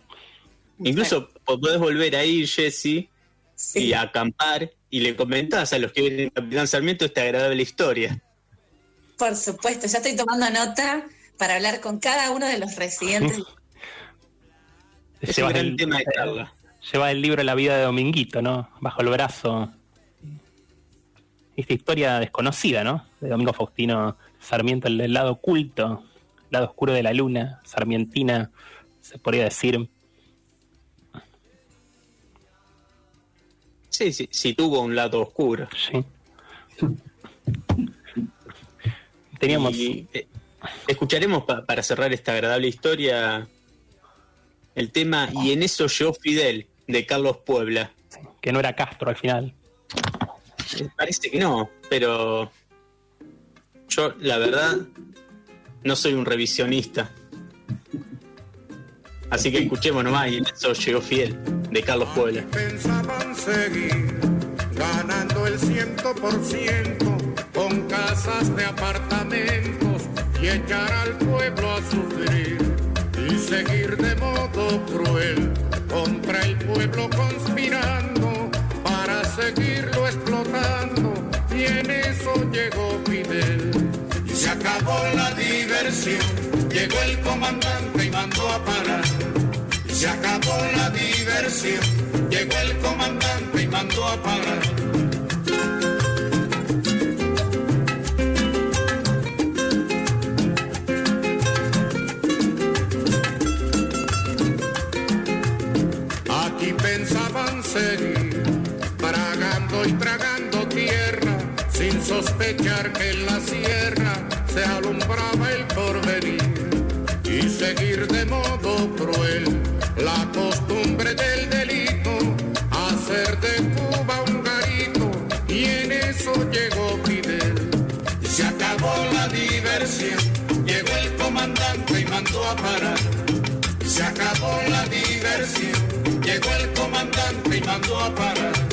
Incluso podés volver a ir, Jesse, y acampar y le comentás a los que vienen Capitán Sarmiento esta agradable historia. Por supuesto, ya estoy tomando nota para hablar con cada uno de los residentes. gran tema de Lleva el libro La vida de Dominguito, ¿no? Bajo el brazo. esta historia desconocida, ¿no? De Domingo Faustino Sarmiento, el, el lado oculto, el lado oscuro de la luna, sarmientina, se podría decir. Sí, sí, sí tuvo un lado oscuro. Sí. Teníamos. Y, eh, escucharemos pa- para cerrar esta agradable historia el tema Y en eso yo Fidel de Carlos Puebla. que no era Castro al final. Parece que no, pero yo la verdad no soy un revisionista. Así que escuchemos nomás y eso llegó Fidel de Carlos Puebla. pensaban seguir ganando el ciento por ciento con casas de apartamentos y echar al pueblo a sufrir y seguir de modo cruel contra el pueblo conspirando para seguirlo explotando y en eso llegó Fidel se acabó la diversión llegó el comandante y mandó a parar se acabó la diversión. Llegó el comandante y mandó a parar. Aquí pensaban seguir, tragando y tragando tierra, sin sospechar que en la sierra se alumbraba el porvenir y seguir de modo cruel la costumbre del delito, hacer de Cuba un garito y en eso llegó Fidel. Se acabó la diversión, llegó el comandante y mandó a parar. Se acabó la diversión, llegó el comandante y mandó a parar.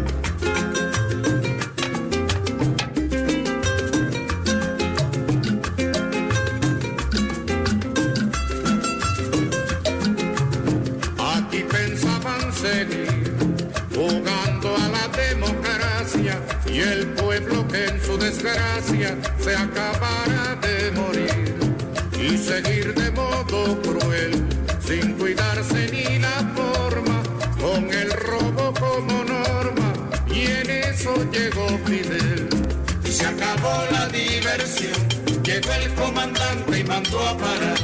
Desgracia se acabara de morir y seguir de modo cruel sin cuidarse ni la forma con el robo como norma y en eso llegó Fidel. Y se acabó la diversión llegó el comandante y mandó a parar.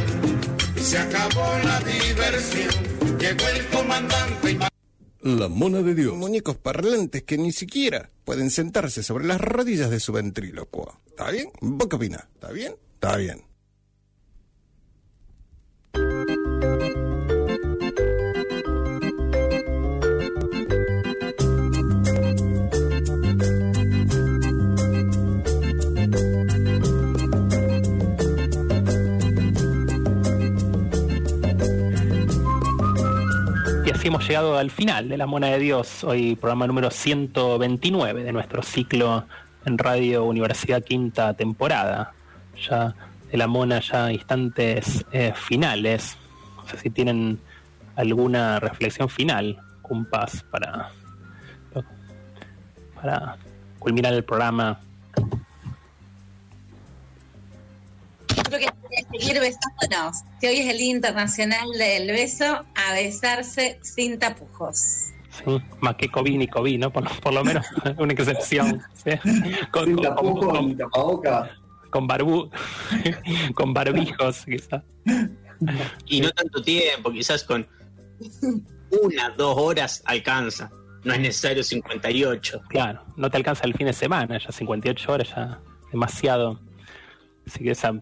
Y se acabó la diversión llegó el comandante y mandó La mona de Dios. Muñecos parlantes que ni siquiera pueden sentarse sobre las rodillas de su ventrílocuo. ¿Está bien? ¿Vos qué opinás? ¿Está bien? Está bien. Hemos llegado al final de La Mona de Dios, hoy programa número 129 de nuestro ciclo en Radio Universidad Quinta temporada. Ya de La Mona, ya instantes eh, finales. No sé si tienen alguna reflexión final, Cumpas, para, para culminar el programa. Que que seguir besándonos. Si hoy es el Día Internacional del Beso, a besarse sin tapujos. Sí, más que COVID ni COVID, ¿no? Por, lo- por lo menos una excepción. ¿sí? Con, Sin con- tapujo con- ni tapabocas. con barbu con barbijos quizás Y no tanto tiempo, quizás con una, dos horas alcanza. No es necesario 58. claro no te alcanza el fin de semana ya 58 horas ya demasiado así que esa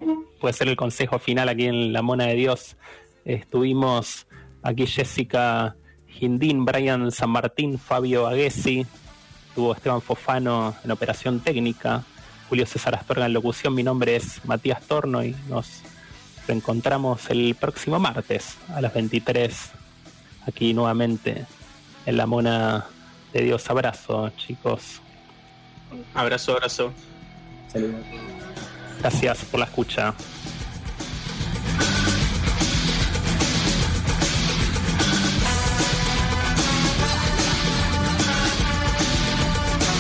puede ser el consejo final aquí en la mona de Dios estuvimos aquí Jessica Gindín Brian San Martín Fabio Aguesi estuvo Esteban Fofano en operación técnica Julio César Astorga en locución. Mi nombre es Matías Torno y nos reencontramos el próximo martes a las 23 aquí nuevamente en la mona de Dios. Abrazo, chicos. Abrazo, abrazo. Gracias por la escucha.